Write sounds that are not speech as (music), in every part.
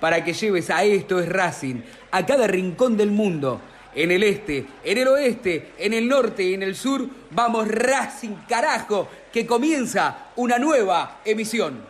para que lleves a Esto es Racing a cada rincón del mundo. En el este, en el oeste, en el norte y en el sur, vamos Racing carajo, que comienza una nueva emisión.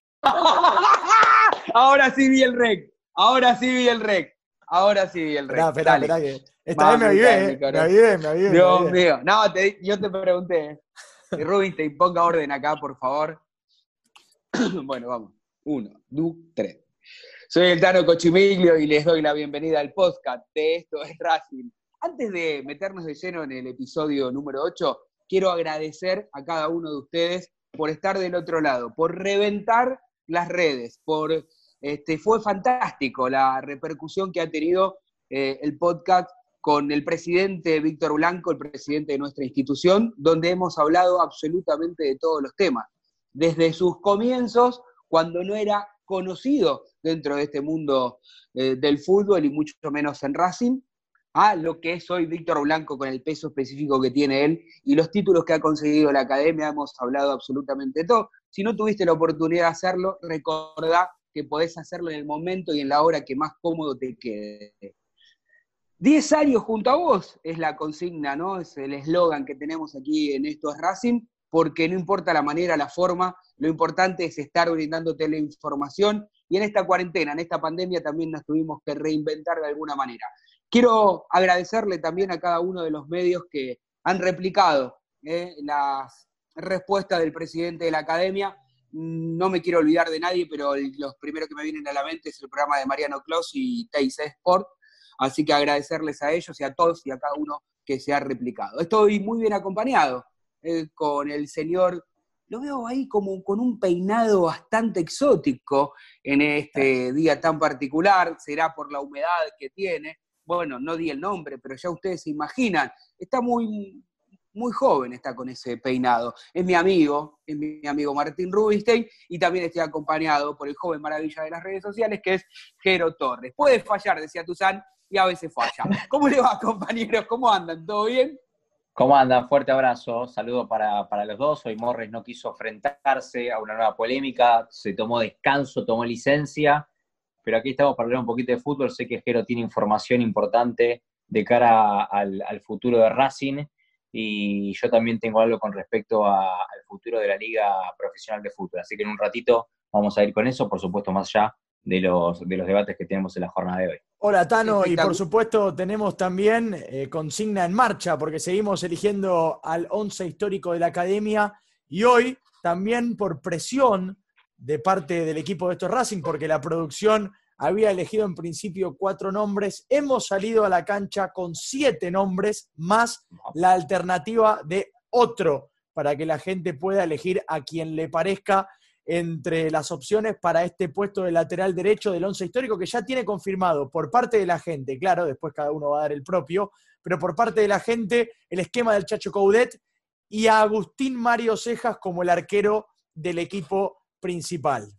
(laughs) Ahora sí vi el rec. Ahora sí vi el rec. Ahora sí vi el rec. Espera, espera, espera, que esta vez me avivé, me avivé, me avivé. Dios mío. No, yo te pregunté. (laughs) Y Rubinstein, ponga orden acá, por favor. (clears throat) bueno, vamos. Uno, dos, tres. Soy el Tano Cochimiglio y les doy la bienvenida al podcast de Esto es Racing. Antes de meternos de lleno en el episodio número 8, quiero agradecer a cada uno de ustedes por estar del otro lado, por reventar las redes, por este, fue fantástico la repercusión que ha tenido eh, el podcast con el presidente Víctor Blanco, el presidente de nuestra institución, donde hemos hablado absolutamente de todos los temas, desde sus comienzos, cuando no era conocido dentro de este mundo eh, del fútbol y mucho menos en Racing, a lo que es hoy Víctor Blanco con el peso específico que tiene él y los títulos que ha conseguido la academia, hemos hablado absolutamente de todo. Si no tuviste la oportunidad de hacerlo, recordá que podés hacerlo en el momento y en la hora que más cómodo te quede. Diez años junto a vos es la consigna, ¿no? Es el eslogan que tenemos aquí en Esto es Racing, porque no importa la manera, la forma, lo importante es estar brindándote la información y en esta cuarentena, en esta pandemia también nos tuvimos que reinventar de alguna manera. Quiero agradecerle también a cada uno de los medios que han replicado ¿eh? las respuestas del presidente de la academia. No me quiero olvidar de nadie, pero los primeros que me vienen a la mente es el programa de Mariano Claus y Teis Sport, Así que agradecerles a ellos y a todos y a cada uno que se ha replicado. Estoy muy bien acompañado eh, con el señor, lo veo ahí como con un peinado bastante exótico en este día tan particular, será por la humedad que tiene. Bueno, no di el nombre, pero ya ustedes se imaginan, está muy, muy joven está con ese peinado. Es mi amigo, es mi amigo Martín Rubinstein y también estoy acompañado por el joven maravilla de las redes sociales que es Jero Torres. Puede fallar, decía Tuzán, y a veces falla. (laughs) ¿Cómo le va, compañeros? ¿Cómo andan? ¿Todo bien? ¿Cómo andan? Fuerte abrazo, saludo para, los dos. Hoy Morris no quiso enfrentarse a una nueva polémica, se tomó descanso, tomó licencia, pero aquí estamos para hablar un poquito de fútbol. Sé que Jero tiene información importante de cara al, futuro de Racing y yo también tengo algo con respecto al futuro de la Liga Profesional de Fútbol. Así que en un ratito vamos a ir con eso, por supuesto, más allá de los, de los debates que tenemos en la jornada de hoy. Hola Tano, y por supuesto tenemos también eh, consigna en marcha, porque seguimos eligiendo al once histórico de la academia y hoy también por presión de parte del equipo de estos Racing, porque la producción había elegido en principio cuatro nombres, hemos salido a la cancha con siete nombres, más la alternativa de otro, para que la gente pueda elegir a quien le parezca entre las opciones para este puesto de lateral derecho del once histórico que ya tiene confirmado por parte de la gente, claro, después cada uno va a dar el propio, pero por parte de la gente el esquema del Chacho Coudet y a Agustín Mario Cejas como el arquero del equipo principal.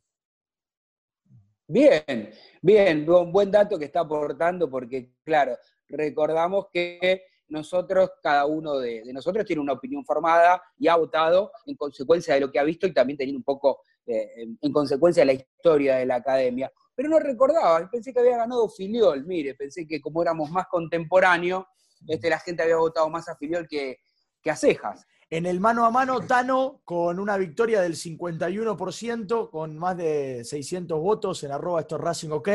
Bien, bien, un buen dato que está aportando porque, claro, recordamos que nosotros, cada uno de, nosotros tiene una opinión formada y ha votado en consecuencia de lo que ha visto y también teniendo un poco eh, en, consecuencia de la historia de la academia. Pero no recordaba, pensé que había ganado Filiol, mire, pensé que como éramos más contemporáneos, este, la gente había votado más a Filiol que, que a Cejas. En el mano a mano, Tano con una victoria del 51%, con más de 600 votos en arroba esto Racing OK.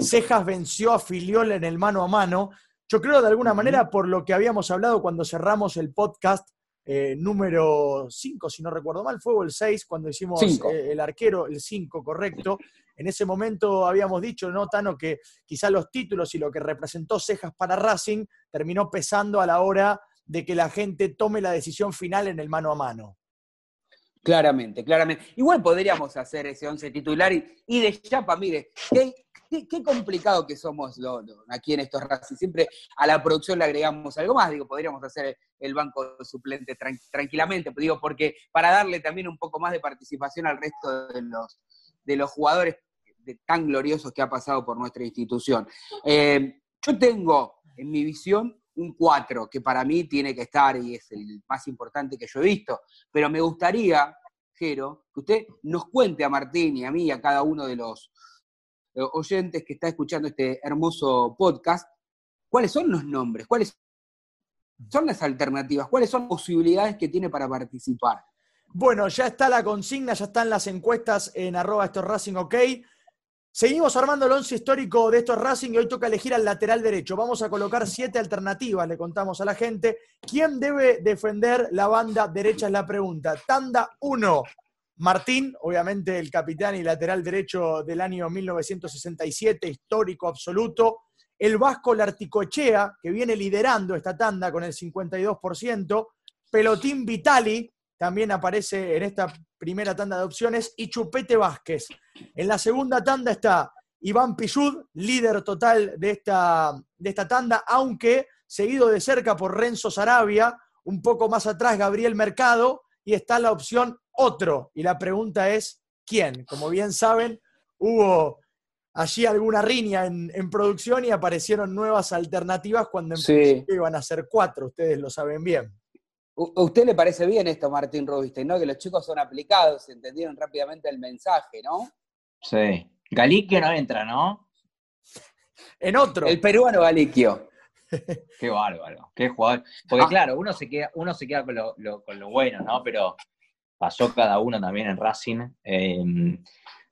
Cejas venció a Filiol en el mano a mano. Yo creo de alguna manera por lo que habíamos hablado cuando cerramos el podcast eh, número 5, si no recuerdo mal, fue el 6 cuando hicimos eh, el arquero, el 5, correcto. En ese momento habíamos dicho, ¿no, Tano, que quizá los títulos y lo que representó Cejas para Racing terminó pesando a la hora de que la gente tome la decisión final en el mano a mano. Claramente, claramente. Igual podríamos hacer ese 11 titular y, de chapa, mire, qué, complicado que somos aquí en estos Racing. Siempre a la producción le agregamos algo más. Digo, podríamos hacer el banco suplente tranquilamente. Digo, porque para darle también un poco más de participación al resto de los, de los jugadores tan gloriosos que ha pasado por nuestra institución. Eh, yo tengo en mi visión un 4, que para mí tiene que estar y es el más importante que yo he visto. Pero me gustaría, Jero, que usted nos cuente a Martín y a mí y a cada uno de los eh, oyentes que está escuchando este hermoso podcast, cuáles son los nombres, cuáles son las alternativas, cuáles son las posibilidades que tiene para participar. Bueno, ya está la consigna, ya están las encuestas en arroba esto Racing OK. Seguimos armando el once histórico de estos Racing y hoy toca elegir al lateral derecho. Vamos a colocar siete alternativas, le contamos a la gente. ¿Quién debe defender la banda derecha? Es la pregunta. Tanda 1. Martín, obviamente el capitán y lateral derecho del año 1967, histórico absoluto. El Vasco Larticochea, que viene liderando esta tanda con el 52%. Pelotín Vitali, también aparece en esta primera tanda de opciones, y Chupete Vázquez. En la segunda tanda está Iván Pillud, líder total de esta, de esta tanda, aunque seguido de cerca por Renzo Sarabia, un poco más atrás Gabriel Mercado, y está la opción otro. Y la pregunta es, ¿quién? Como bien saben, hubo allí alguna riña en, producción y aparecieron nuevas alternativas cuando en principio iban a ser cuatro, ustedes lo saben bien. ¿A usted le parece bien esto, Martín Rubinstein, no? Que los chicos son aplicados, entendieron rápidamente el mensaje, ¿no? Sí. Galiquio no entra, ¿no? En otro. El peruano Galiquio. Qué bárbaro, qué jugador. Porque ah. claro, uno se queda, uno se queda con lo, con lo bueno, ¿no? Pero pasó cada uno también en Racing. Em,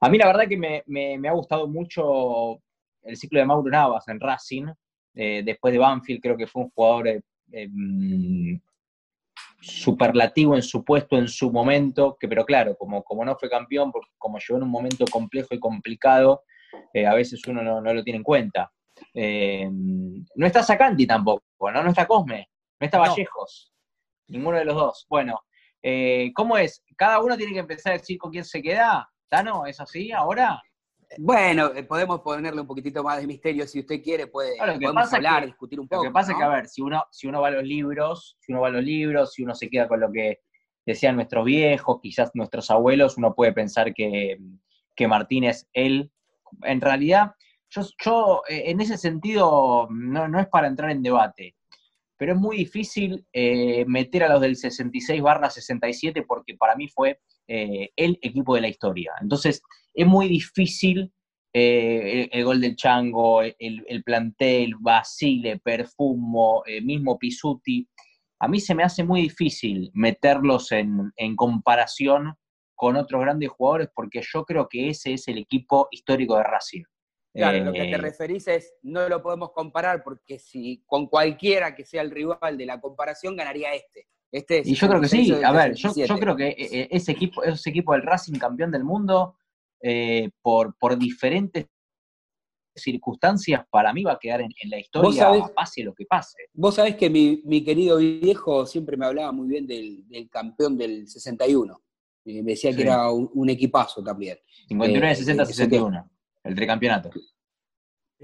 a mí la verdad que me, ha gustado mucho el ciclo de Mauro Navas en Racing. Eh, después de Banfield creo que fue un jugador eh, em, superlativo en su puesto en su momento, que pero claro, como, como no fue campeón, como llegó en un momento complejo y complicado, eh, a veces uno no, lo tiene en cuenta. Em, no está Sacanti tampoco, ¿no? No está Cosme, no está Vallejos, ninguno de los dos. Bueno, eh, ¿Cómo es? ¿Cada uno tiene que empezar a decir con quién se queda? ¿Tano? ¿Es así ahora? Bueno, eh, podemos ponerle un poquitito más de misterio si usted quiere, puede, podemos hablar, discutir un poco. Lo que pasa es que, a ver, si uno, si uno va a los libros, si uno va a los libros, si uno se queda con lo que decían nuestros viejos, quizás nuestros abuelos, uno puede pensar que, que Martín es él. En realidad, yo, yo eh, en ese sentido no, no es para entrar en debate pero es muy difícil eh, meter a los del 66 barra 67 porque para mí fue eh, el equipo de la historia. Entonces, es muy difícil eh, el, gol del Chango, el, plantel, Basile, Perfumo, mismo Pisuti. a mí se me hace muy difícil meterlos en, en comparación con otros grandes jugadores porque yo creo que ese es el equipo histórico de Racing. Claro, lo que te Eh, referís es, no lo podemos comparar porque si con cualquiera que sea el rival de la comparación ganaría este. Este es Y yo creo que sí, 66 a ver, yo, 67. yo creo que eh, eh, ese equipo, ese equipo del Racing campeón del mundo, eh, por, por diferentes circunstancias, para mí va a quedar en, en la historia, sabés- pase lo que pase. Vos sabés que mi, mi querido viejo siempre me hablaba muy bien del, del campeón del 61. Eh, Me decía Sí. que era un, un equipazo también. 59, Eh, 60, eh, 61, el tricampeonato.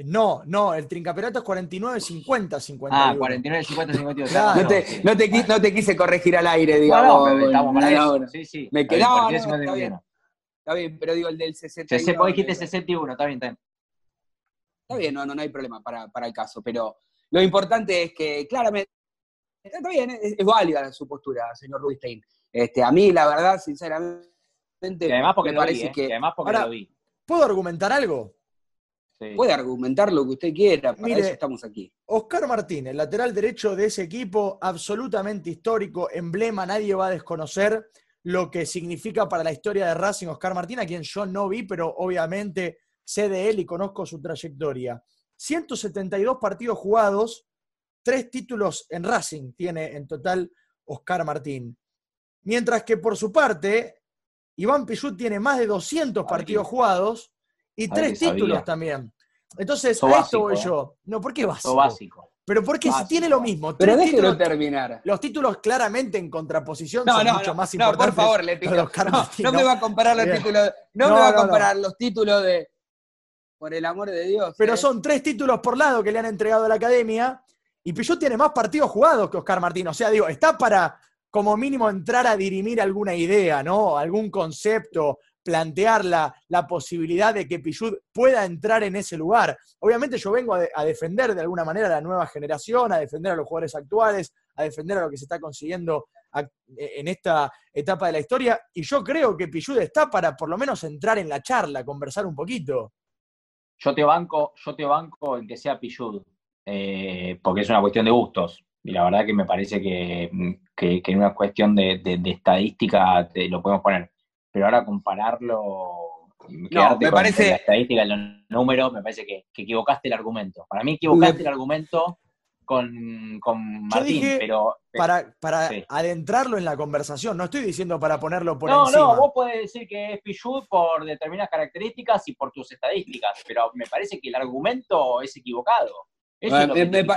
No, no, el trincampeonato es 49, 50, 51. Ah, 49, 50, 52. Claro. No te, sí. no, te, no te quise corregir al aire, No, digamos. no, pero estamos para eso. Sí, sí. Me quedaba, 49, no, está 51. Está bien, pero digo el del 61. Se- se- vos dijiste eh, 61, está bien, está bien. Está bien, no, no, no hay problema para, para el caso, pero lo importante es que claramente, está bien, es, es válida su postura, señor Rubinstein. Este, a mí, la verdad, sinceramente, Y además porque me lo vi, parece eh, que y además porque Ahora- lo vi. ¿Puedo argumentar algo? Sí. puede argumentar lo que usted quiera, para Mire, eso estamos aquí. Oscar Martínez, lateral derecho de ese equipo, absolutamente histórico, emblema, nadie va a desconocer lo que significa para la historia de Racing Oscar Martínez, a quien yo no vi, pero obviamente sé de él y conozco su trayectoria. 172 partidos jugados, tres títulos en Racing tiene en total Oscar Martín. Mientras que por su parte, Iván Pichut tiene más de 200 ver, partidos jugados y tres títulos también. Entonces, a esto básico, voy ¿eh? yo. No, ¿por qué básico? Básico. Pero porque si tiene lo mismo, Pero tres déjelo títulos, terminar. los títulos claramente en contraposición No, son no, mucho no, más no, por importantes. favor, le pido. No, Martín, no me va a comparar los títulos, no, me va a comparar los títulos de, por el amor de Dios. Pero ¿eh? son tres títulos por lado que le han entregado a la academia y Pillot tiene más partidos jugados que Oscar Martín. O sea, digo, está para como mínimo entrar a dirimir alguna idea, ¿no? Algún concepto, plantear la, la posibilidad de que Pillud pueda entrar en ese lugar. Obviamente yo vengo a, de- a defender de alguna manera a la nueva generación, a defender a los jugadores actuales, a defender a lo que se está consiguiendo a- en esta etapa de la historia. Y yo creo que Pillud está para por lo menos entrar en la charla, conversar un poquito. Yo te banco, yo te banco el que sea Pillud, eh, porque es una cuestión de gustos. Y la verdad que me parece que, que, en una cuestión de, de- de estadística te lo podemos poner. Pero ahora compararlo, quedarte me con parece- la estadística los números, me parece que, que equivocaste el argumento. Para mí equivocaste Me- el argumento con, con Martín, dije pero... Para, para Sí. adentrarlo en la conversación, no estoy diciendo para ponerlo por no, encima. no, vos podés decir que es Pillud por determinadas características y por tus estadísticas, pero me parece que el argumento es equivocado. Eso es me- me.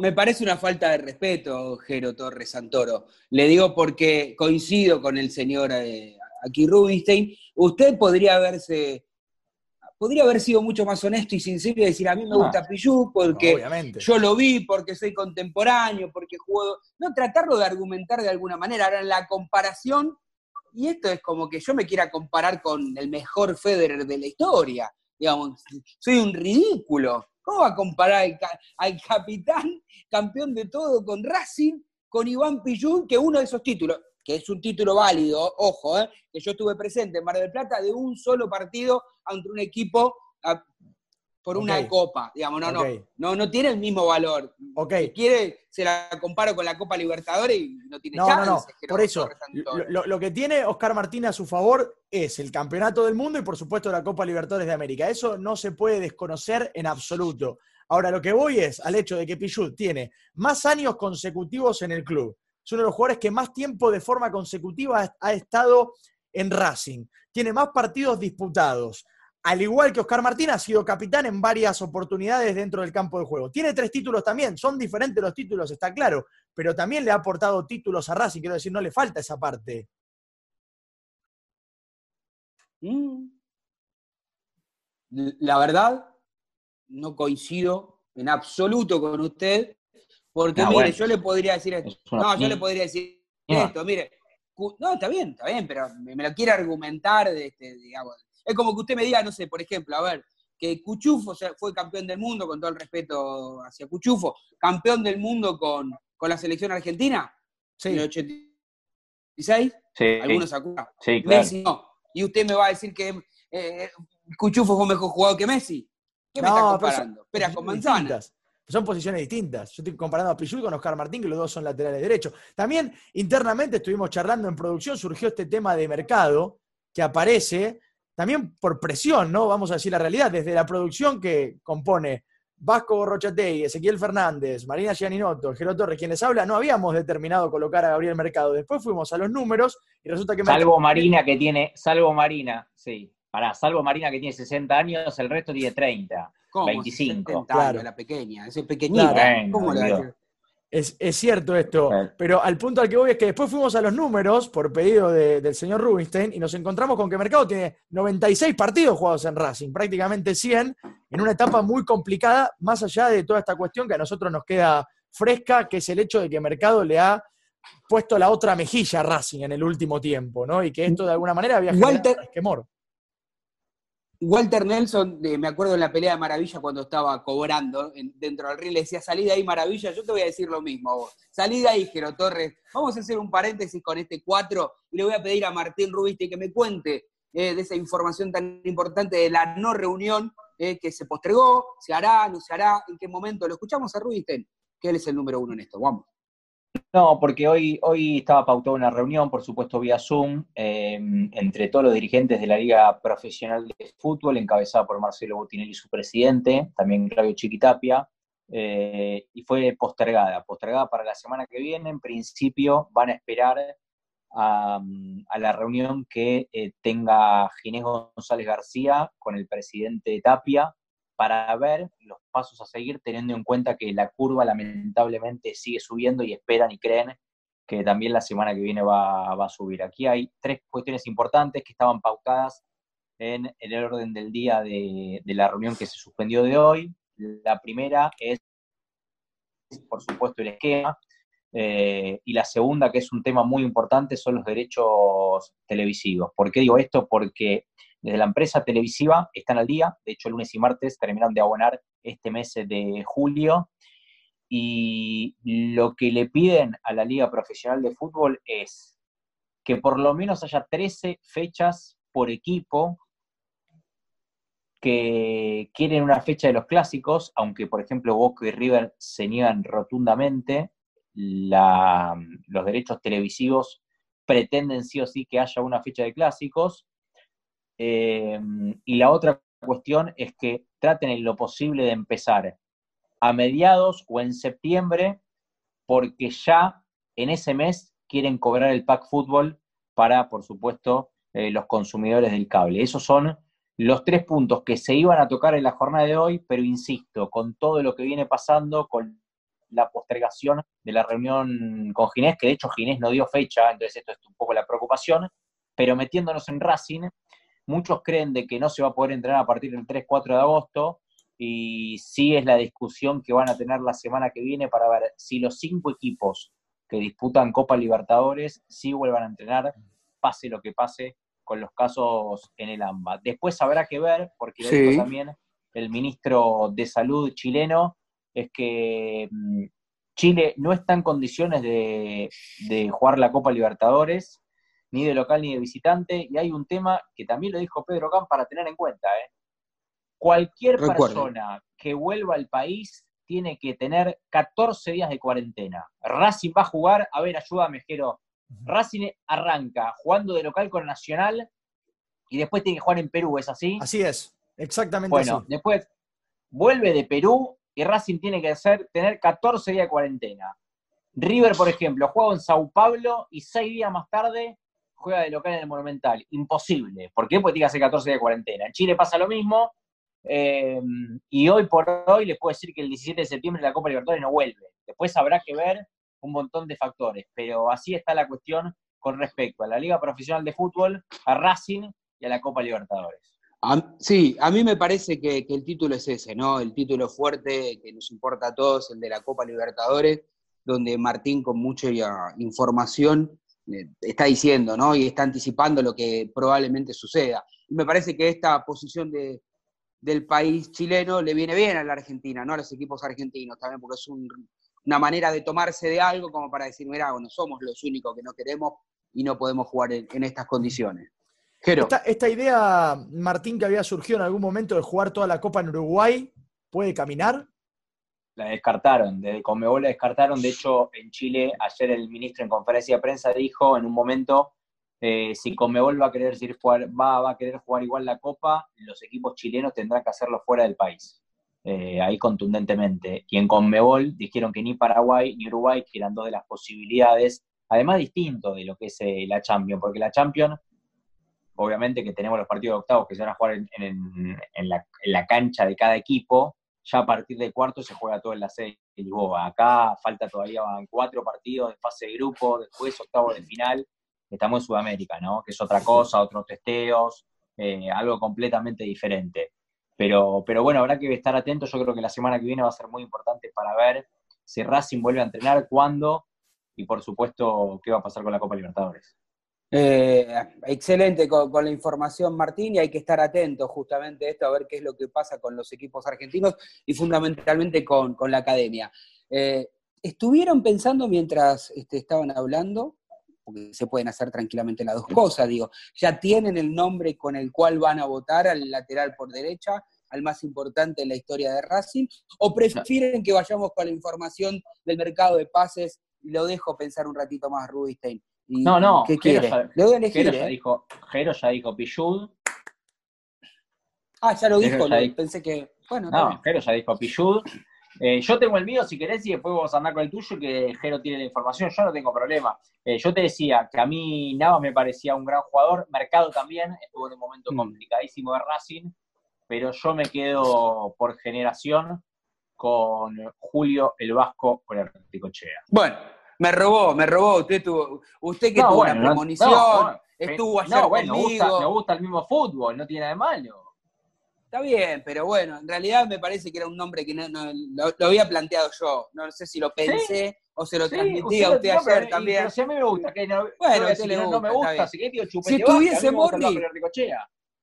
Me parece una falta de respeto, Jero Torres Santoro. Le digo porque coincido con el señor eh, aquí Rubinstein. Usted podría haberse, podría haber sido mucho más honesto y sincero y decir, a mí me Ah. gusta Pichu porque Obviamente. yo lo vi, porque soy contemporáneo, porque juego... No, tratarlo de argumentar de alguna manera. Ahora, en la comparación, y esto es como que yo me quiera comparar con el mejor Federer de la historia. Digamos, soy un ridículo. ¿Cómo va a comparar al, ca- al capitán, campeón de todo con Racing, con Iván Pillún, que uno de esos títulos, que es un título válido, ojo, eh, que yo estuve presente en Mar del Plata, de un solo partido ante un equipo por una copa, digamos, no, no, no, no tiene el mismo valor. Ok. Si quiere, se la comparo con la Copa Libertadores y no tiene No, chance. no. Por eso, lo que tiene Oscar Martínez a su favor es el campeonato del mundo y, por supuesto, la Copa Libertadores de América. Eso no se puede desconocer en absoluto. Ahora, lo que voy es al hecho de que Pichut tiene más años consecutivos en el club. Es uno de los jugadores que más tiempo de forma consecutiva ha- estado en Racing. Tiene más partidos disputados. Al igual que Oscar Martínez, ha sido capitán en varias oportunidades dentro del campo de juego. Tiene tres títulos también, son diferentes los títulos, está claro, pero también le ha aportado títulos a Racing, quiero decir, no le falta esa parte. Mm. La verdad, no coincido en absoluto con usted, porque Ah, mire, bueno. yo le podría decir esto. No, yo le podría decir esto, mire. No, está bien, está bien, pero me, me lo quiere argumentar, de este, digamos. Es como que usted me diga, no sé, por ejemplo, a ver, que Cuchufo fue campeón del mundo, con todo el respeto hacia Cuchufo, campeón del mundo con, con la selección argentina en el Sí, 86, Sí, algunos acuerdan. sí, claro. Messi no. Y usted me va a decir que eh, Cuchufo fue mejor jugador que Messi. ¿Qué me está comparando? Espera con manzana. Son posiciones distintas. Yo estoy comparando a Pichul con Oscar Martín, que los dos son laterales derechos. También internamente estuvimos charlando en producción, surgió este tema de mercado que aparece también por presión, ¿no? Vamos a decir la realidad, desde la producción que compone Vasco Rochatei, Ezequiel Fernández, Marina Gianinotto, Jero Torres, quien les habla, no habíamos determinado colocar a Gabriel Mercado. Después fuimos a los números y resulta que... Salvo Marina que tiene, salvo Marina, sí. Pará, salvo Marina que tiene 60 años, el resto tiene 30, ¿Cómo? 25. 70 Claro. años, la pequeña, es pequeñita. Claro. Es, es cierto esto, pero al punto al que voy es que después fuimos a los números por pedido de- del señor Rubinstein y nos encontramos con que Mercado tiene 96 partidos jugados en Racing, prácticamente 100, en una etapa muy complicada, más allá de toda esta cuestión que a nosotros nos queda fresca, que es el hecho de que Mercado le ha puesto la otra mejilla a Racing en el último tiempo, ¿no? Y que esto de alguna manera había generado Walter- un resquemor. Walter Nelson, eh, me acuerdo en la pelea de Maravilla cuando estaba cobrando en- dentro del ring, le decía, salí de ahí Maravilla, yo te voy a decir lo mismo a vos. Salí de ahí, Jero Torres. Vamos a hacer un paréntesis con este 4 y le voy a pedir a Martín Rubiste que me cuente eh, de esa información tan importante de la no reunión eh, que se postergó, se hará, no se hará, en qué momento. Lo escuchamos a Rubiste, que él es el número uno en esto. Vamos. No, porque hoy, hoy estaba pautada una reunión, por supuesto vía Zoom, eh, entre todos los dirigentes de la Liga Profesional de Fútbol, encabezada por Marcelo Botinelli, su presidente, también Claudio Chiquitapia, eh, y fue postergada, postergada para la semana que viene. En principio van a esperar a, a la reunión que eh, tenga Ginés González García con el presidente Tapia para ver los pasos a seguir, teniendo en cuenta que la curva lamentablemente sigue subiendo y esperan y creen que también la semana que viene va, va a subir. Aquí hay tres cuestiones importantes que estaban pautadas en el orden del día de, la reunión que se suspendió de hoy. La primera es, por supuesto, el esquema. eh, y la segunda, que es un tema muy importante, son los derechos televisivos. ¿Por qué digo esto? Porque desde la empresa televisiva están al día, de hecho lunes y martes terminaron de abonar este mes de julio, y lo que le piden a la Liga Profesional de Fútbol es que por lo menos haya 13 fechas por equipo que quieren una fecha de los clásicos, aunque por ejemplo Boca y River se niegan rotundamente, los derechos televisivos pretenden sí o sí que haya una fecha de clásicos, eh, y la otra cuestión es que traten en lo posible de empezar a mediados o en septiembre, porque ya en ese mes quieren cobrar el pack fútbol para, por supuesto, eh, los consumidores del cable. Esos son los tres puntos que se iban a tocar en la jornada de hoy, pero insisto, con todo lo que viene pasando, con la postergación de la reunión con Ginés, que de hecho Ginés no dio fecha, entonces esto es un poco la preocupación, pero metiéndonos en Racing, muchos creen de que no se va a poder entrenar a partir del 3-4 de agosto, y sí es la discusión que van a tener la semana que viene para ver si los cinco equipos que disputan Copa Libertadores sí vuelvan a entrenar, pase lo que pase con los casos en el AMBA. Después habrá que ver, porque lo Sí. dijo también el ministro de Salud chileno, es que mm, Chile no está en condiciones de, de jugar la Copa Libertadores, ni de local ni de visitante, y hay un tema que también lo dijo Pedro Camp para tener en cuenta, ¿eh? Cualquier persona que vuelva al país tiene que tener 14 días de cuarentena. Racing va a jugar, a ver, ayúdame, Jero. Racing arranca jugando de local con Nacional y después tiene que jugar en Perú, ¿es así? Así es, exactamente Bueno, así. después vuelve de Perú y Racing tiene que hacer, tener 14 días de cuarentena. River, por ejemplo, juega en Sao Paulo y seis días más tarde juega de local en el Monumental. Imposible. ¿Por qué? Porque tiene que hacer 14 días de cuarentena. En Chile pasa lo mismo. eh, y hoy por hoy les puedo decir que el 17 de septiembre la Copa Libertadores no vuelve. Después habrá que ver un montón de factores. Pero así está la cuestión con respecto a la Liga Profesional de Fútbol, a Racing y a la Copa Libertadores. Sí, a mí me parece que, que el título es ese, ¿no? El título fuerte que nos importa a todos, el de la Copa Libertadores, donde Martín con mucha información está diciendo, ¿no? Y está anticipando lo que probablemente suceda. Y me parece que esta posición de, del país chileno le viene bien a la Argentina, ¿no? A los equipos argentinos también, porque es un- una manera de tomarse de algo como para decir, mira, bueno, somos los únicos que no queremos y no podemos jugar en, estas condiciones. Jero. Esta, esta idea, Martín, que había surgido en algún momento de jugar toda la Copa en Uruguay, ¿puede caminar? La descartaron, desde Conmebol la descartaron. De hecho, en Chile, ayer el ministro en conferencia de prensa dijo en un momento, eh, si Conmebol va a querer jugar, va, va, a querer jugar igual la Copa, los equipos chilenos tendrán que hacerlo fuera del país. Eh, ahí contundentemente. Y en Conmebol dijeron que ni Paraguay ni Uruguay, que eran dos de las posibilidades, además distinto de lo que es eh, la Champions, porque la Champions, obviamente que tenemos los partidos de octavos que se van a jugar en, la, cancha de cada equipo, ya a partir del cuarto se juega todo en la sede de Lisboa. Acá falta todavía cuatro partidos de fase de grupo, después octavo de final. Estamos en Sudamérica, ¿no? Que es otra cosa, otros testeos, eh, algo completamente diferente. Pero, pero bueno, habrá que estar atentos. Yo creo que la semana que viene va a ser muy importante para ver si Racing vuelve a entrenar, cuándo y por supuesto qué va a pasar con la Copa Libertadores. Eh, excelente con, la información, Martín, y hay que estar atentos justamente a esto, a ver qué es lo que pasa con los equipos argentinos y fundamentalmente con, la academia. Eh, ¿Estuvieron pensando mientras este, estaban hablando? Porque se pueden hacer tranquilamente las dos cosas, digo, ya tienen el nombre con el cual van a votar al lateral por derecha, al más importante en la historia de Racing, o prefieren que vayamos con la información del mercado de pases lo dejo pensar un ratito más, Rubinstein no, no. ¿Qué quiere? Le doy a elegir. Jero, ya ¿eh? dijo, Jero ya dijo Pillud. Ah, ya lo dijo, pensé que. Bueno, no, Jero ya dijo Pillud. Eh, yo tengo el mío si querés y después vamos a andar con el tuyo, que Jero tiene la información, yo no tengo problema. Eh, yo te decía que a mí Navas me parecía un gran jugador, Mercado también, estuvo en un momento mm. complicadísimo de Racing, pero yo me quedo por generación con Julio el Vasco por el Ricochea. Bueno, me robó, me robó. Usted tuvo, usted que tuvo una premonición, estuvo ayer bueno, Me gusta, me gusta el mismo fútbol, no tiene nada de malo. Está bien, pero bueno, en realidad me parece que era un nombre que no, lo, había planteado yo. No sé si lo pensé o se lo transmití a usted ayer también. Pero si a mí me gusta, que no, bueno, usted le gusta, no me gusta, si, si estuviese Morris,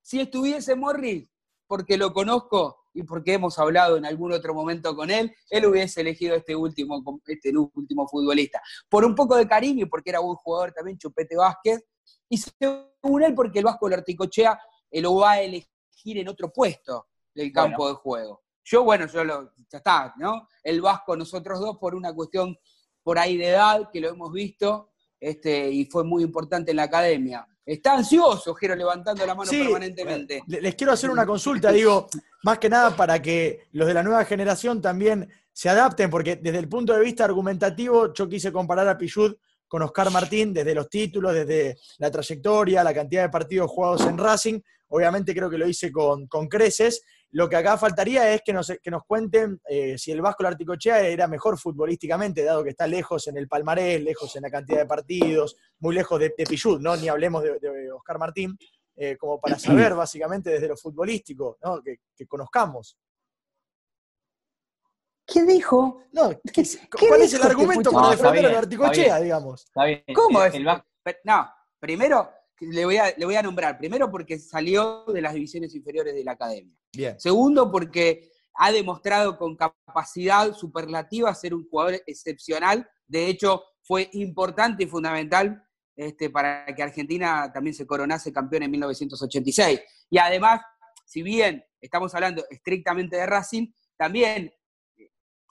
si estuviese Morris, porque lo conozco, y porque hemos hablado en algún otro momento con él, él hubiese elegido este último, este último futbolista. Por un poco de cariño porque era buen jugador también, Chupete Vázquez, y según él porque el Vasco lo articochea, él lo va a elegir en otro puesto del campo de juego. Yo, bueno, yo lo, ya está, ¿no? El Vasco, nosotros dos, por una cuestión por ahí de edad, que lo hemos visto, este, y fue muy importante en la academia. Está ansioso, Jero, levantando la mano permanentemente. Les quiero hacer una consulta, digo, (laughs) más que nada para que los de la nueva generación también se adapten, porque desde el punto de vista argumentativo, yo quise comparar a Pichud con Oscar Martín desde los títulos, desde la trayectoria, la cantidad de partidos jugados en Racing. Obviamente creo que lo hice con, con creces, lo que acá faltaría es que nos, que nos cuenten eh, si el Vasco Larticochea era mejor futbolísticamente, dado que está lejos en el palmarés, lejos en la cantidad de partidos, muy lejos de, de ¿no? Ni hablemos de, Oscar Martín, eh, como para saber (clears throat) básicamente desde lo futbolístico, ¿no? que, conozcamos. ¿Qué dijo? No, ¿cuál es el argumento para defender a Larticochea, digamos? ¿Cómo es? No, primero, le voy, a, le voy a nombrar. Primero porque salió de las divisiones inferiores de la academia. Bien. Segundo porque ha demostrado con capacidad superlativa ser un jugador excepcional. De hecho, fue importante y fundamental este, para que Argentina también se coronase campeón en 1986. Y además, si bien estamos hablando estrictamente de Racing, también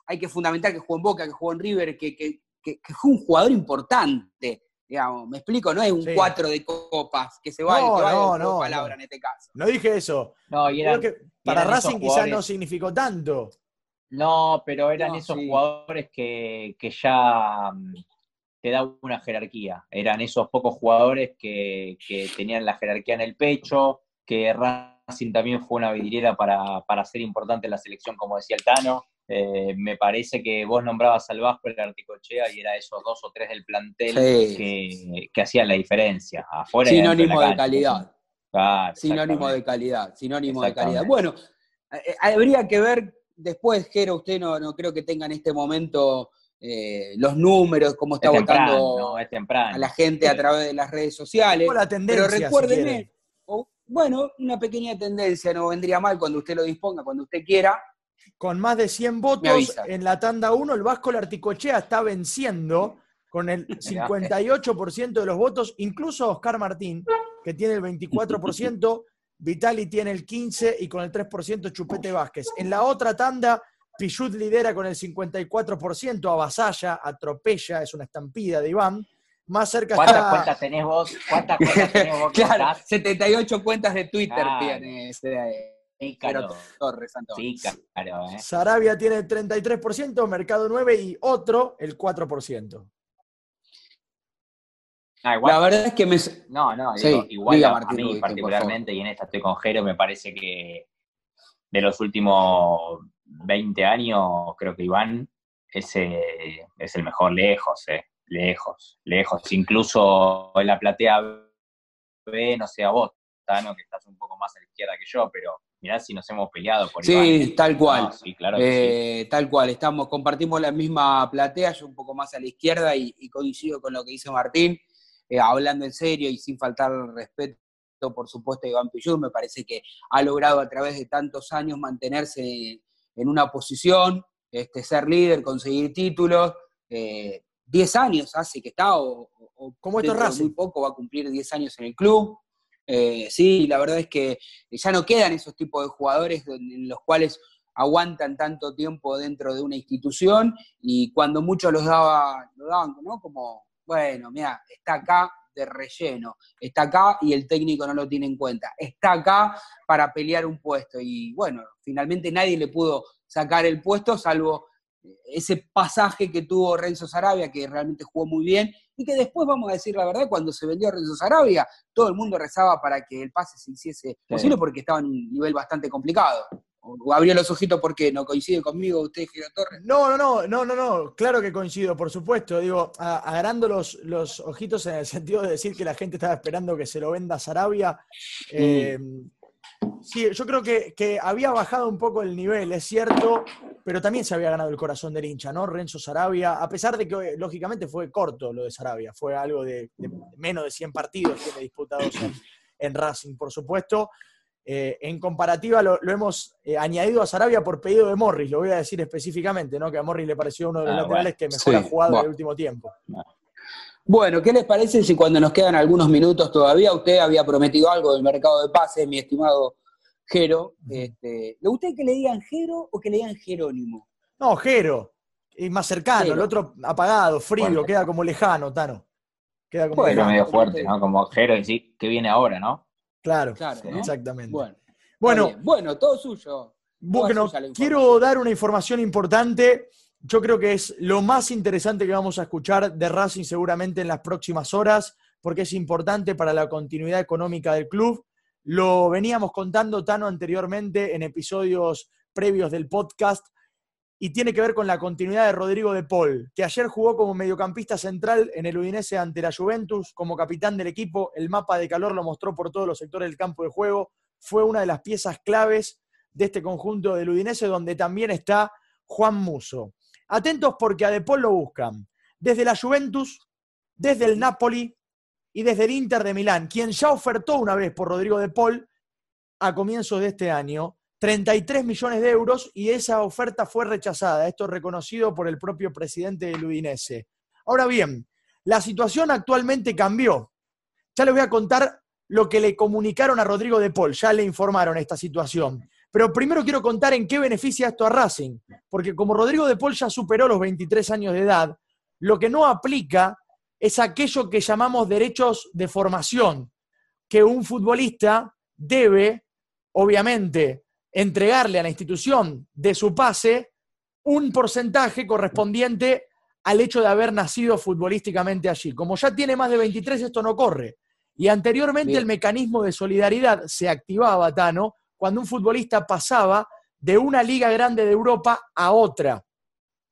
hay que fundamentar que jugó en Boca, que jugó en River, que, que fue un jugador importante Digamos, me explico, no es un cuatro de copas que se va, no, que no, palabra en este caso. No dije eso. No, y que para Racing quizás no significó tanto. No, pero eran esos jugadores que, ya mm, te da una jerarquía. Eran esos pocos jugadores que, tenían la jerarquía en el pecho, que Racing también fue una vidriera para, para ser importante en la selección, como decía el Tano. Eh, me parece que vos nombrabas al Vasco el Articochea y era esos dos o tres del plantel que, hacían la diferencia. Afuera sinónimo de, calidad. sinónimo de calidad, sinónimo de calidad. Bueno, eh, habría que ver después, Jero, usted no, no creo que tenga en este momento eh, los números, cómo está votando a la gente a través de las redes sociales. pero recuérdeme, bueno, una pequeña tendencia no vendría mal cuando usted lo disponga, cuando usted quiera. Con más de 100 votos en la tanda 1, el Vasco Larticochea está venciendo con el (laughs) 58% de los votos, incluso Oscar Martín, que tiene el 24%, (laughs) Vitali tiene el 15% y con el 3% Chupete Vázquez. En la otra tanda, Pichut lidera con el 54%, avasalla, atropella, es una estampida de Iván. Más cerca ¿Cuántas está. cuentas tenés vos? ¿Cuántas cuentas (laughs) tenés vos? Claro, estás? 78 cuentas de Twitter Claro. tiene este eh, Pícaro. Pero Torres. Pícaro, eh. Sarabia tiene el 33%, Mercado 9 y otro el 4%. Ah, igual- La verdad es que me. No, no, Sí, igual diga, a, Martín a mí particularmente, y en esta estoy con Jero, me parece que de los últimos 20 años, creo que Iván es, es el mejor lejos, eh, lejos, lejos. Incluso en la platea B, no sé a vos, Tano, que estás un poco más a la izquierda que yo, pero mirá si nos hemos peleado por Iván. Sí, eh. tal cual. No, sí, claro sí. Eh, Tal cual, estamos, compartimos la misma platea, yo un poco más a la izquierda y, y coincido con lo que dice Martín, eh, hablando en serio y sin faltar el respeto, por supuesto, a Iván Pillú, me parece que ha logrado a través de tantos años mantenerse en una posición, este, ser líder, conseguir títulos, eh, 10 años hace que está, o, o- Como esto Racing. muy poco va a cumplir 10 años en el club. Eh, sí, la verdad es que ya no quedan esos tipos de jugadores en en los cuales aguantan tanto tiempo dentro de una institución y cuando muchos los daba, lo daban ¿no? como, bueno, mira, está acá de relleno, está acá y el técnico no lo tiene en cuenta, está acá para pelear un puesto. Y bueno, finalmente nadie le pudo sacar el puesto salvo ese pasaje que tuvo Renzo Sarabia, que realmente jugó muy bien, y que después, vamos a decir la verdad, cuando se vendió Renzo Sarabia, todo el mundo rezaba para que el pase se hiciese posible porque estaba en un nivel bastante complicado. O abrió los ojitos porque no coincide conmigo usted, Giro Torres. No, no, no, no, no, no, claro que coincido, por supuesto. Digo, a- agarrando los, los ojitos en el sentido de decir que la gente estaba esperando que se lo venda Sarabia. eh, sí, yo creo que, que había bajado un poco el nivel, es cierto, pero también se había ganado el corazón del hincha, ¿no? Renzo Sarabia, a pesar de que lógicamente fue corto lo de Sarabia, fue algo de, de menos de 100 partidos tiene disputados en, en Racing, por supuesto. Eh, en comparativa lo, lo hemos eh, añadido a Sarabia por pedido de Morris, lo voy a decir específicamente, ¿no? que a Morris le pareció uno de los Ah, laterales bueno. que mejor Sí, ha jugado en el último tiempo. Bueno, ¿qué les parece si cuando nos quedan algunos minutos todavía, usted había prometido algo del mercado de pases, mi estimado Jero? Este, ¿Le gusta que le digan Jero o que le digan Jerónimo? No, Jero, es más cercano, Jero. el otro apagado, frío, Bueno. queda como lejano, Tano. Queda como lejano. medio fuerte, ¿no? Como Jero y sí, que viene ahora, ¿no? Claro, Claro, ¿no? exactamente. Bueno, Bueno, bueno, todo suyo. Bueno, quiero dar una información importante. Yo creo que es lo más interesante que vamos a escuchar de Racing seguramente en las próximas horas, porque es importante para la continuidad económica del club. Lo veníamos contando Tano anteriormente en episodios previos del podcast y tiene que ver con la continuidad de Rodrigo de Paul, que ayer jugó como mediocampista central en el Udinese ante la Juventus, como capitán del equipo. El mapa de calor lo mostró por todos los sectores del campo de juego. Fue una de las piezas claves de este conjunto del Udinese, donde también está Juan Muso. Atentos porque a De Paul lo buscan desde la Juventus, desde el Napoli y desde el Inter de Milán, quien ya ofertó una vez por Rodrigo De Paul a comienzos de este año 33 millones de euros y esa oferta fue rechazada. Esto es reconocido por el propio presidente del Udinese. Ahora bien, la situación actualmente cambió. Ya les voy a contar lo que le comunicaron a Rodrigo de Paul, ya le informaron esta situación. Pero primero quiero contar en qué beneficia esto a Racing, porque como Rodrigo de Paul ya superó los 23 años de edad, lo que no aplica es aquello que llamamos derechos de formación, que un futbolista debe, obviamente, entregarle a la institución de su pase un porcentaje correspondiente al hecho de haber nacido futbolísticamente allí. Como ya tiene más de 23, esto no corre. Y anteriormente Bien. el mecanismo de solidaridad se activaba, Tano, cuando un futbolista pasaba de una liga grande de Europa a otra.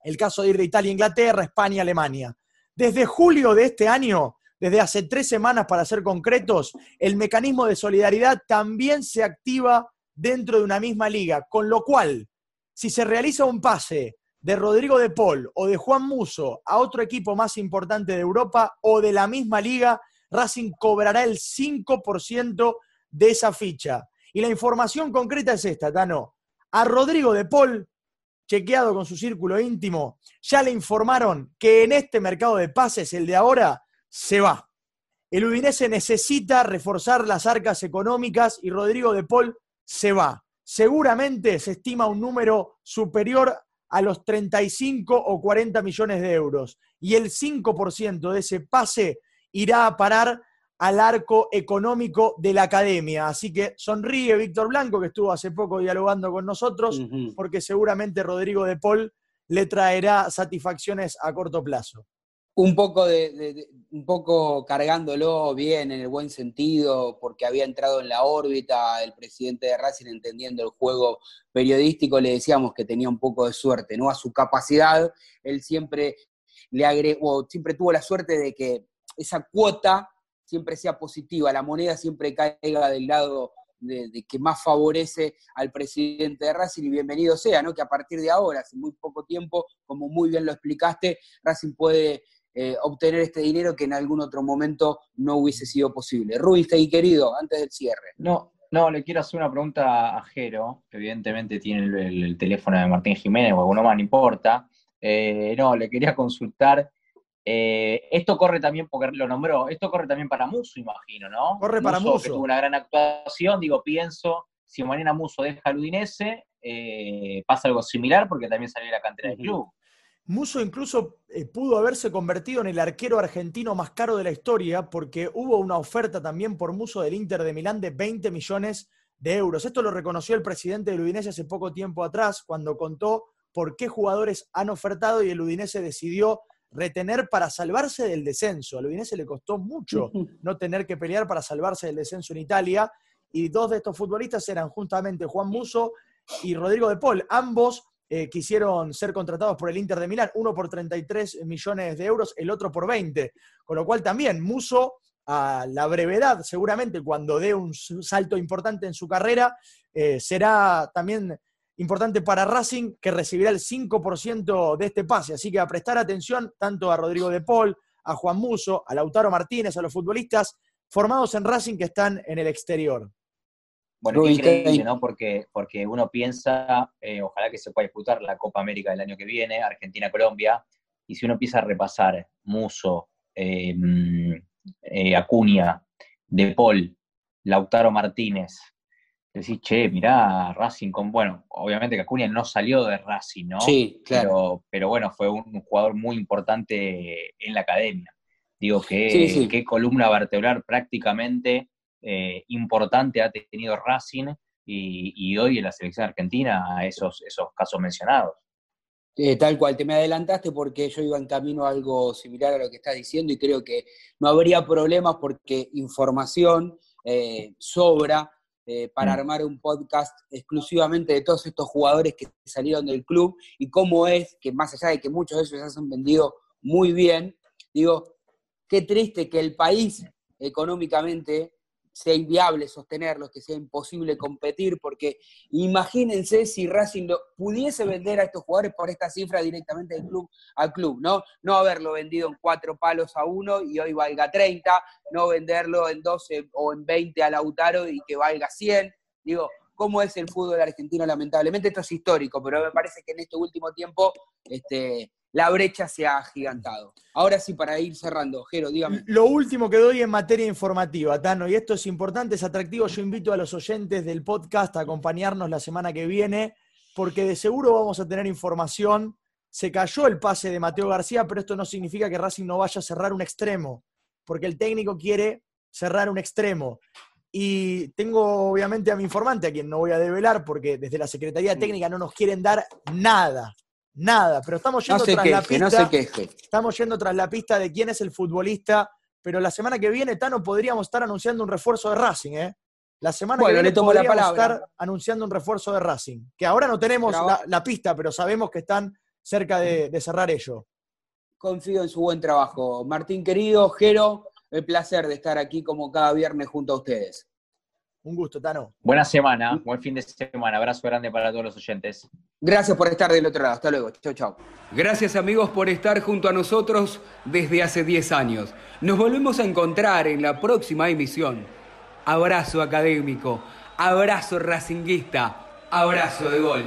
El caso de ir de Italia, Inglaterra, España, Alemania. Desde julio de este año, desde hace tres semanas para ser concretos, el mecanismo de solidaridad también se activa dentro de una misma liga, con lo cual, si se realiza un pase de Rodrigo de Paul o de Juan Muso a otro equipo más importante de Europa o de la misma liga, Racing cobrará el 5% de esa ficha. Y la información concreta es esta, Tano. A Rodrigo de Paul, chequeado con su círculo íntimo, ya le informaron que en este mercado de pases, el de ahora, se va. El Udinese necesita reforzar las arcas económicas y Rodrigo de Paul se va. Seguramente se estima un número superior a los 35 o 40 millones de euros. Y el 5% de ese pase irá a parar al arco económico de la academia. Así que sonríe Víctor Blanco, que estuvo hace poco dialogando con nosotros, porque seguramente Rodrigo de Paul le traerá satisfacciones a corto plazo. Un poco de, un poco cargándolo bien en el buen sentido, porque había entrado en la órbita el presidente de Racing entendiendo el juego periodístico, le decíamos que tenía un poco de suerte, ¿no? A su capacidad, él siempre le agregó, siempre tuvo la suerte de que esa cuota siempre sea positiva, la moneda siempre caiga del lado de, de que más favorece al presidente de Racing y bienvenido sea, ¿no? Que a partir de ahora, hace muy poco tiempo, como muy bien lo explicaste, Racing puede eh, obtener este dinero que en algún otro momento no hubiese sido posible. Rubinstein, querido, antes del cierre. No, no, le quiero hacer una pregunta a Jero, que evidentemente tiene el, el- el teléfono de Martín Jiménez o alguno más, no importa. Eh, no, le quería consultar. eh, esto corre también, porque lo nombró, esto corre también para Muso, imagino, ¿no? Corre para Que Musso. tuvo una gran actuación, digo, pienso, si mañana Muso deja al Udinese, eh, pasa algo similar porque también salió de la cantera del club. Muso incluso eh, pudo haberse convertido en el arquero argentino más caro de la historia porque hubo una oferta también por Muso del Inter de Milán de 20 millones de euros. Esto lo reconoció el presidente del Udinese hace poco tiempo atrás cuando contó por qué jugadores han ofertado y el Udinese decidió retener para salvarse del descenso. Al Udinese le costó mucho (laughs) no tener que pelear para salvarse del descenso en Italia y dos de estos futbolistas eran justamente Juan Muso y Rodrigo de Paul. Ambos eh, quisieron ser contratados por el Inter de Milán, uno por 33 millones de euros, el otro por 20. Con lo cual también Muso, a la brevedad, seguramente cuando dé un salto importante en su carrera, eh, será también importante para Racing, que recibirá el 5% de este pase. Así que a prestar atención tanto a Rodrigo de Paul, a Juan Muso, a Lautaro Martínez, a los futbolistas formados en Racing que están en el exterior. Bueno, qué Rubinstein. increíble, ¿no? Porque, porque uno piensa, eh, ojalá que se pueda disputar la Copa América del año que viene, Argentina-Colombia, y si uno empieza a repasar Muso, eh, mm, eh, Acuña, De Paul, Lautaro Martínez, decís, che, mirá, Racing con, bueno, obviamente que Acuña no salió de Racing, ¿no? Sí, claro. Pero, pero bueno, fue un jugador muy importante en la academia. Digo, que Sí, columna vertebral prácticamente eh, importante ha tenido Racing y, y hoy en la selección argentina a esos, esos casos mencionados. Eh, tal cual, te me adelantaste porque yo iba en camino a algo similar a lo que estás diciendo y creo que no habría problemas porque información eh, sobra eh, para Mm. armar un podcast exclusivamente de todos estos jugadores que salieron del club y cómo es que más allá de que muchos de ellos se han vendido muy bien, digo, qué triste que el país económicamente sea inviable sostenerlos, que sea imposible competir, porque imagínense si Racing lo, pudiese vender a estos jugadores por esta cifra directamente del club al club, ¿no? No haberlo vendido en cuatro palos a uno y hoy valga 30, no venderlo en 12 o en 20 a Lautaro y que valga 100. Digo, ¿cómo es el fútbol argentino? Lamentablemente esto es histórico, pero me parece que en este último tiempo este, la brecha se ha agigantado. Ahora sí, para ir cerrando, Jero, dígame. Lo último que doy en materia informativa, Tano, y esto es importante, es atractivo, yo invito a los oyentes del podcast a acompañarnos la semana que viene, porque de seguro vamos a tener información. Se cayó el pase de Mateo García, pero esto no significa que Racing no vaya a cerrar un extremo, porque el técnico quiere cerrar un extremo. Y tengo obviamente a mi informante, a quien no voy a develar, porque desde la Secretaría. Técnica no nos quieren dar nada, nada, pero estamos yendo tras la pista. no se queje. Estamos yendo tras la pista de quién es el futbolista, pero la semana que viene, Tano, podríamos estar anunciando un refuerzo de Racing, ¿eh? La semana Bueno, que viene le tomo la podríamos palabra. estar anunciando un refuerzo de Racing, que ahora no tenemos la, la pista, pero sabemos que están cerca de, de cerrar ello. Confío en su buen trabajo. Martín querido, Jero, el placer de estar aquí como cada viernes junto a ustedes. Un gusto, Tano. Buena semana, buen fin de semana, abrazo grande para todos los oyentes. Gracias por estar del otro lado. Hasta luego. Chau, chau. Gracias amigos por estar junto a nosotros desde hace 10 años. Nos volvemos a encontrar en la próxima emisión. Abrazo académico, abrazo racinguista, abrazo de gol.